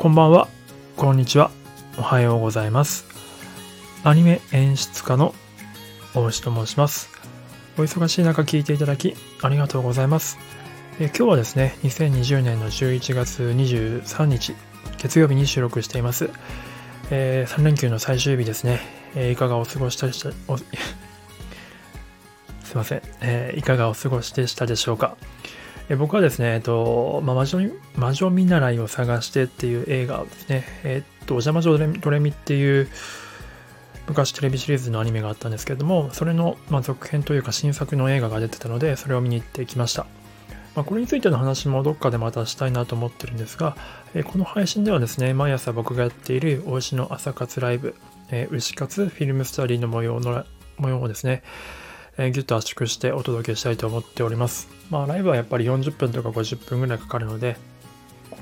こんばんは、こんにちは、おはようございます。アニメ演出家の大石と申します。お忙しい中聞いていただきありがとうございます。え今日はですね、2020年の11月23日、月曜日に収録しています。えー3連休の最終日ですね。えーいかがお過ごしでした、すいません、えーいかがお過ごしでしたでしょうか。え僕はですね、えっと、まあ、魔女魔女見習いを探してっていう映画をですね、えっと、お邪魔女ドレミっていう昔テレビシリーズのアニメがあったんですけれども、それの、まあ、続編というか新作の映画が出てたので、それを見に行ってきました。まあ、これについての話もどっかでまたしたいなと思ってるんですが、えこの配信ではですね、毎朝僕がやっている大石の朝活ライブ、えー牛活フィルムスタディの模様の模様をですね、えーギュッと圧縮してお届けしたいと思っております。まあ、ライブはやっぱり40分とか50分ぐらいかかるので、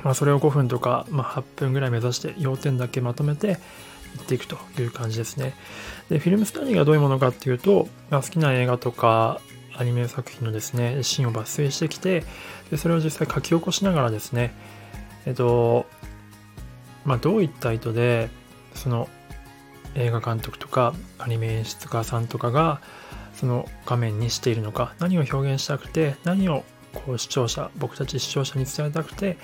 まあ、それを5分とか、まあ、8分ぐらい目指して要点だけまとめていっていくという感じですね。で、フィルムスタディがどういうものかっていうと、まあ、好きな映画とかアニメ作品のですね、シーンを抜粋してきて、でそれを実際書き起こしながらですね、えっと、まあ、どういった意図で、その映画監督とかアニメ演出家さんとかがその画面にしているのか何を表現したくて何をこう視聴者僕たち視聴者に伝えたくて、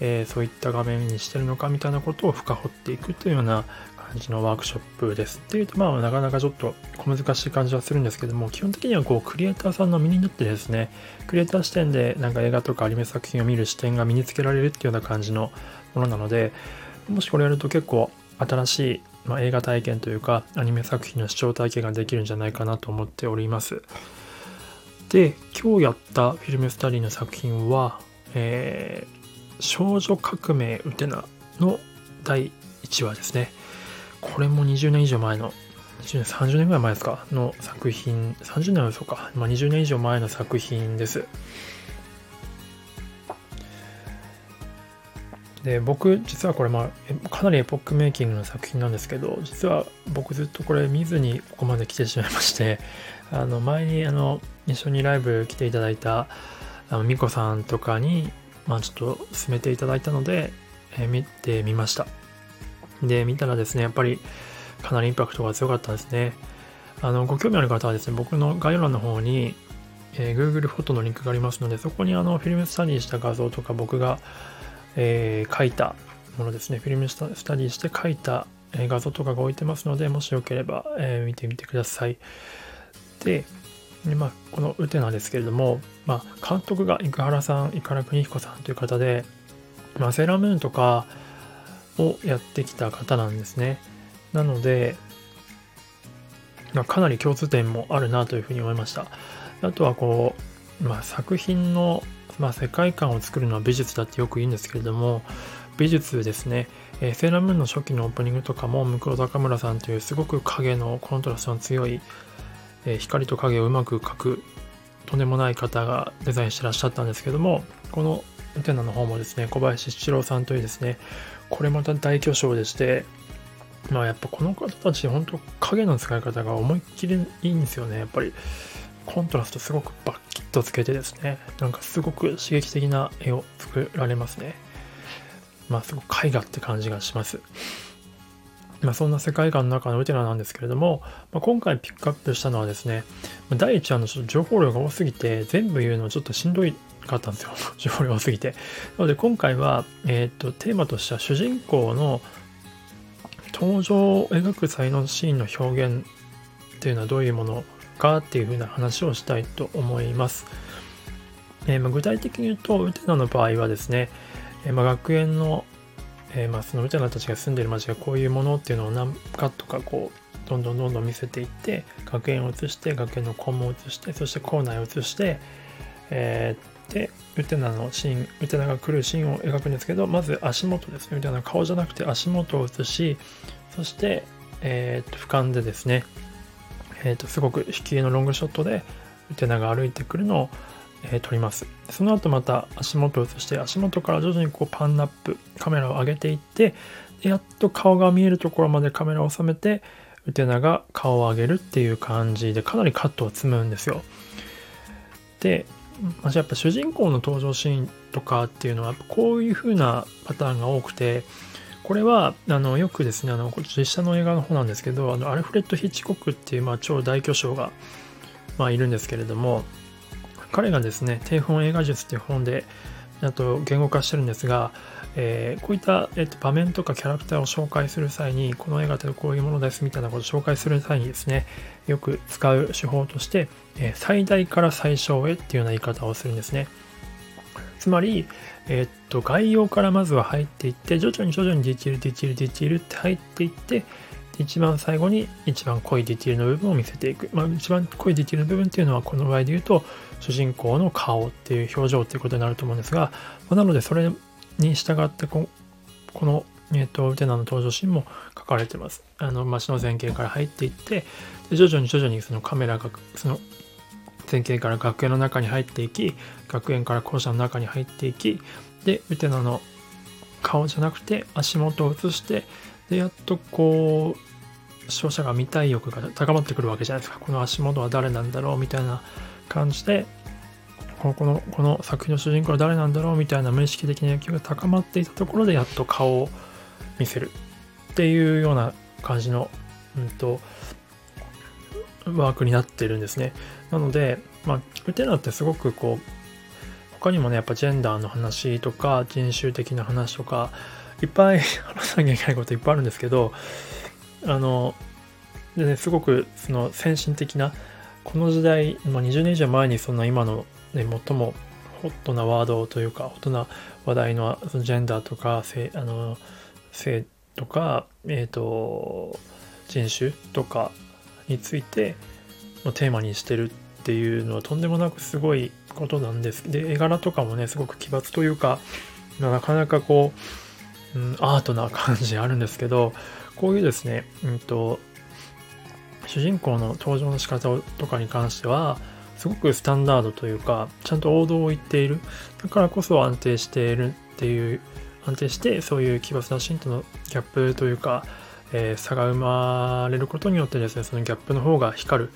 えーそういった画面にしてるのかみたいなことを深掘っていくというような感じのワークショップです。っていうとまあなかなかちょっと小難しい感じはするんですけども基本的にはこうクリエイターさんの身になってですねクリエイター視点でなんか映画とかアニメ作品を見る視点が身につけられるっていうような感じのものなのでもしこれやると結構新しい、まあ、映画体験というかアニメ作品の視聴体験ができるんじゃないかなと思っております。で今日やったフィルムスタディの作品は、えー少女革命ウテナの第1話ですね。これも20年以上前の20年30年ぐらい前ですか？の作品30年は嘘か、まあ、20年以上前の作品です。で僕実はこれ、まあ、かなりエポックメイキングの作品なんですけど実は僕ずっとこれ見ずにここまで来てしまいましてあの前にあの一緒にライブ来ていただいたあのミコさんとかに、まあ、ちょっと進めていただいたので、えー見てみました。で見たらですねやっぱりかなりインパクトが強かったですね。あのご興味ある方はですね僕の概要欄の方に、えー Google フォトのリンクがありますのでそこにあのフィルムスタディした画像とか僕がえー書いたものですね。フィルムスタスタディして書いた画像とかが置いてますので、もしよければ、えー見てみてください。で、でまあ、このウテナですけれども、まあ、監督が生原さん、生原邦彦さんという方で、まあ、セーラームーンとかをやってきた方なんですね。なので、まあ、かなり共通点もあるなというふうに思いました。あとはこう、まあ、作品の、まあ、世界観を作るのは美術だってよく言うんですけれども美術ですね、えーセーラームーンの初期のオープニングとかも向田高村さんというすごく影のコントラストの強い、えー光と影をうまく描くとんでもない方がデザインしてらっしゃったんですけどもこのウテナの方もですね小林七郎さんというですねこれまた大巨匠でしてまあやっぱこの方たち本当影の使い方が思いっきりいいんですよねやっぱり。コントラストすごくバッキッとつけてですねなんかすごく刺激的な絵を作られますね。まあすごく絵画って感じがします。まあそんな世界観の中のウテナなんですけれども、まあ、今回ピックアップしたのはですね第1話のちょっと情報量が多すぎて全部言うのちょっとしんどいかったんですよ。情報量多すぎて。なので今回は、えー、とテーマとしては主人公の登場を描く際のシーンの表現っていうのはどういうものかっていうふうな話をしたいと思います。えーま具体的に言うと、ウテナの場合はですね、えーま学園の、えーまあそのウテナたちが住んでる街がこういうものっていうのを何かとかこう、どんどんどんどん見せていって、学園を映して、学園の校門を映して、そして校内を映して、えーで、ウテナのシーン、ウテナが来るシーンを描くんですけど、まず足元ですね。ウテナの顔じゃなくて足元を映し、そして、えーと俯瞰でですね、えーとすごく引き絵のロングショットでウテナが歩いてくるのを、えー撮ります。その後また足元を映して足元から徐々にこうパンナップカメラを上げていってやっと顔が見えるところまでカメラを収めてウテナが顔を上げるっていう感じでかなりカットを積むんですよ。でまあ、やっぱ主人公の登場シーンとかっていうのはこういう風なパターンが多くてこれはあのよくですねあの実写の映画の方なんですけどあのアルフレッド・ヒッチコックっていう、まあ、超大巨匠が、まあ、いるんですけれども彼がですね定本映画術っていう本であと言語化してるんですが、えー、こういった、えー、と場面とかキャラクターを紹介する際にこの映画ってこういうものですみたいなことを紹介する際にですねよく使う手法として、えー、最大から最小へっていうような言い方をするんですね。つまり、えー、っと概要からまずは入っていって徐々に徐々にディティールディティールディティールって入っていって一番最後に一番濃いディティールの部分を見せていく。まあ、一番濃いディティールの部分っていうのはこの場合で言うと主人公の顔っていう表情っていうことになると思うんですが、まあ、なのでそれに従ってここの、えーと、ウテナの登場シーンも書かれてます。あの街の前景から入っていって徐々に徐々にそのカメラがその前景から学園の中に入っていき学園から校舎の中に入っていきでウテナの顔じゃなくて足元を映してでやっとこう視聴者が見たい欲が高まってくるわけじゃないですか。この足元は誰なんだろうみたいな感じでこのこの作品の主人公は誰なんだろうみたいな無意識的な欲求が高まっていたところでやっと顔を見せるっていうような感じの、うんと、ワークになってるんですね。なので、まあ、ウテナってすごくこう、他にもね、やっぱジェンダーの話とか、人種的な話とか、いっぱい 話さなきゃいけないこといっぱいあるんですけど、あの、でね、すごくその先進的な、この時代、まあ、20年以上前にそんな今の、ね、最もホットなワードというか、ホットな話題のそのジェンダーとか、性あの性とか、えっ、ー、と、人種とかについてのテーマにしてるっていうのはとんでもなくすごいことなんです。で、絵柄とかもね、すごく奇抜というか、なかなかこう、うん、アートな感じあるんですけど、こういうですね、うんと、主人公の登場の仕方とかに関しては、すごくスタンダードというか、ちゃんと王道を言っている。だからこそ安定しているっていう、安定してそういう奇抜なシーンとのギャップというか、えー、差が生まれることによってですね、そのギャップの方が光る。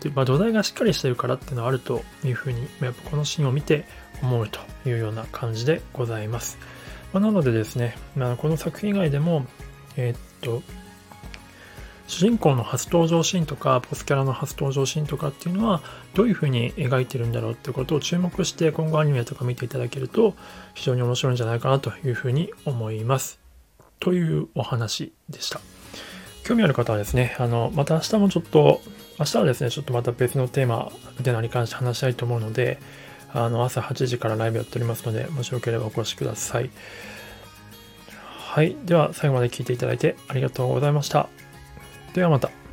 でまあ、土台がしっかりしてるからっていうのはあるというふうに、やっぱこのシーンを見て思うというような感じでございます。まあ、なのでですね、まあ、この作品以外でも、えー、っと、主人公の初登場シーンとか、ポスキャラの初登場シーンとかっていうのは、どういう風に描いてるんだろうってことを注目して、今後アニメとか見ていただけると、非常に面白いんじゃないかなというふうに思います。というお話でした。興味ある方はですね、あの、また明日もちょっと、明日はですね、ちょっとまた別のテーマみたいなのに関して話したいと思うので、あの、朝8時からライブやっておりますので、もしよければお越しください。はい。では、最後まで聞いていただいてありがとうございました。ではまた。